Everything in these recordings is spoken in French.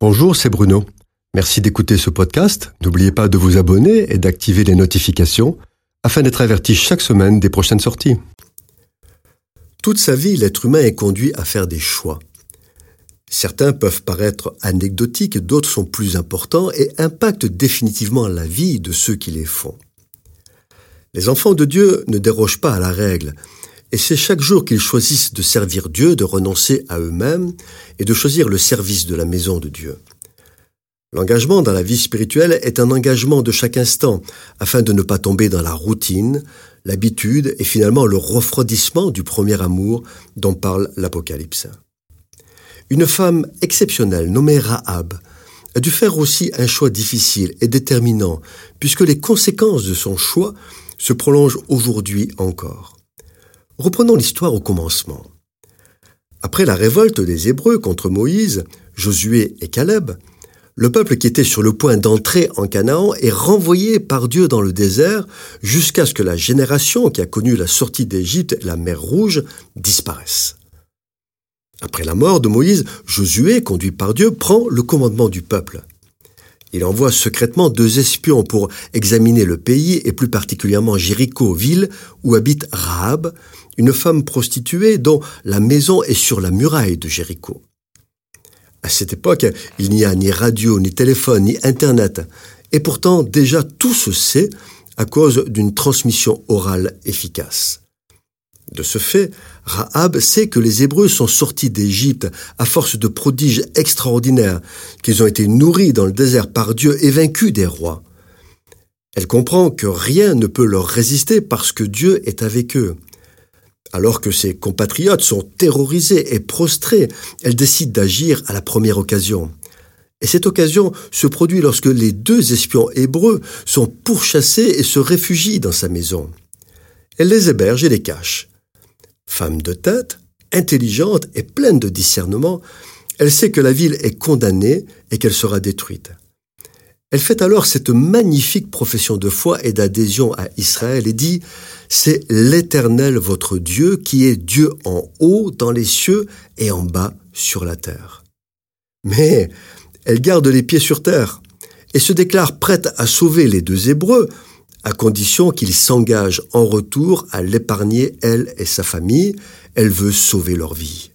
Bonjour, c'est Bruno. Merci d'écouter ce podcast. N'oubliez pas de vous abonner et d'activer les notifications afin d'être averti chaque semaine des prochaines sorties. Toute sa vie, l'être humain est conduit à faire des choix. Certains peuvent paraître anecdotiques, d'autres sont plus importants et impactent définitivement la vie de ceux qui les font. Les enfants de Dieu ne dérogent pas à la règle, et c'est chaque jour qu'ils choisissent de servir Dieu, de renoncer à eux-mêmes et de choisir le service de la maison de Dieu. L'engagement dans la vie spirituelle est un engagement de chaque instant, afin de ne pas tomber dans la routine, l'habitude et finalement le refroidissement du premier amour dont parle l'Apocalypse. Une femme exceptionnelle nommée Rahab a dû faire aussi un choix difficile et déterminant, puisque les conséquences de son choix se prolongent aujourd'hui encore. Reprenons l'histoire au commencement. Après la révolte des Hébreux contre Moïse, Josué et Caleb, le peuple qui était sur le point d'entrer en Canaan est renvoyé par Dieu dans le désert jusqu'à ce que la génération qui a connu la sortie d'Égypte et la mer Rouge disparaisse. Après la mort de Moïse, Josué, conduit par Dieu, prend le commandement du peuple. Il envoie secrètement deux espions pour examiner le pays et plus particulièrement Jéricho, ville où habite Rahab, une femme prostituée dont la maison est sur la muraille de Jéricho. À cette époque, il n'y a ni radio, ni téléphone, ni Internet, et pourtant déjà tout se sait à cause d'une transmission orale efficace. De ce fait, Rahab sait que les Hébreux sont sortis d'Égypte à force de prodiges extraordinaires, qu'ils ont été nourris dans le désert par Dieu et vaincus des rois. Elle comprend que rien ne peut leur résister parce que Dieu est avec eux. Alors que ses compatriotes sont terrorisés et prostrés, elle décide d'agir à la première occasion. Et cette occasion se produit lorsque les deux espions hébreux sont pourchassés et se réfugient dans sa maison. Elle les héberge et les cache. Femme de tête, intelligente et pleine de discernement, elle sait que la ville est condamnée et qu'elle sera détruite. Elle fait alors cette magnifique profession de foi et d'adhésion à Israël et dit C'est l'Éternel votre Dieu qui est Dieu en haut dans les cieux et en bas sur la terre. Mais elle garde les pieds sur terre et se déclare prête à sauver les deux Hébreux à condition qu'il s'engage en retour à l'épargner, elle et sa famille. Elle veut sauver leur vie.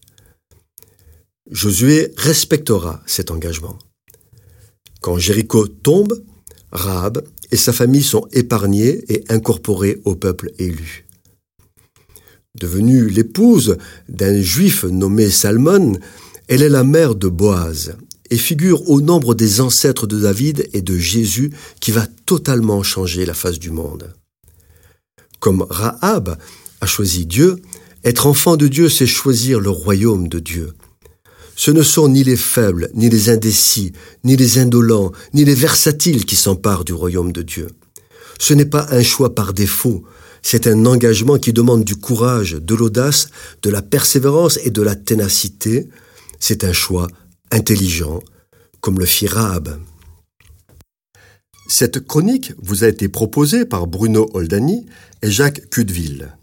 Josué respectera cet engagement. Quand Jéricho tombe, Rahab et sa famille sont épargnés et incorporés au peuple élu. Devenue l'épouse d'un juif nommé Salmon, elle est la mère de Boaz et figure au nombre des ancêtres de David et de Jésus qui va totalement changer la face du monde. Comme Rahab a choisi Dieu, être enfant de Dieu, c'est choisir le royaume de Dieu. Ce ne sont ni les faibles, ni les indécis, ni les indolents, ni les versatiles qui s'emparent du royaume de Dieu. Ce n'est pas un choix par défaut, c'est un engagement qui demande du courage, de l'audace, de la persévérance et de la ténacité. C'est un choix intelligent, comme le fit Rahab. Cette chronique vous a été proposée par Bruno Oldani et Jacques Cudeville.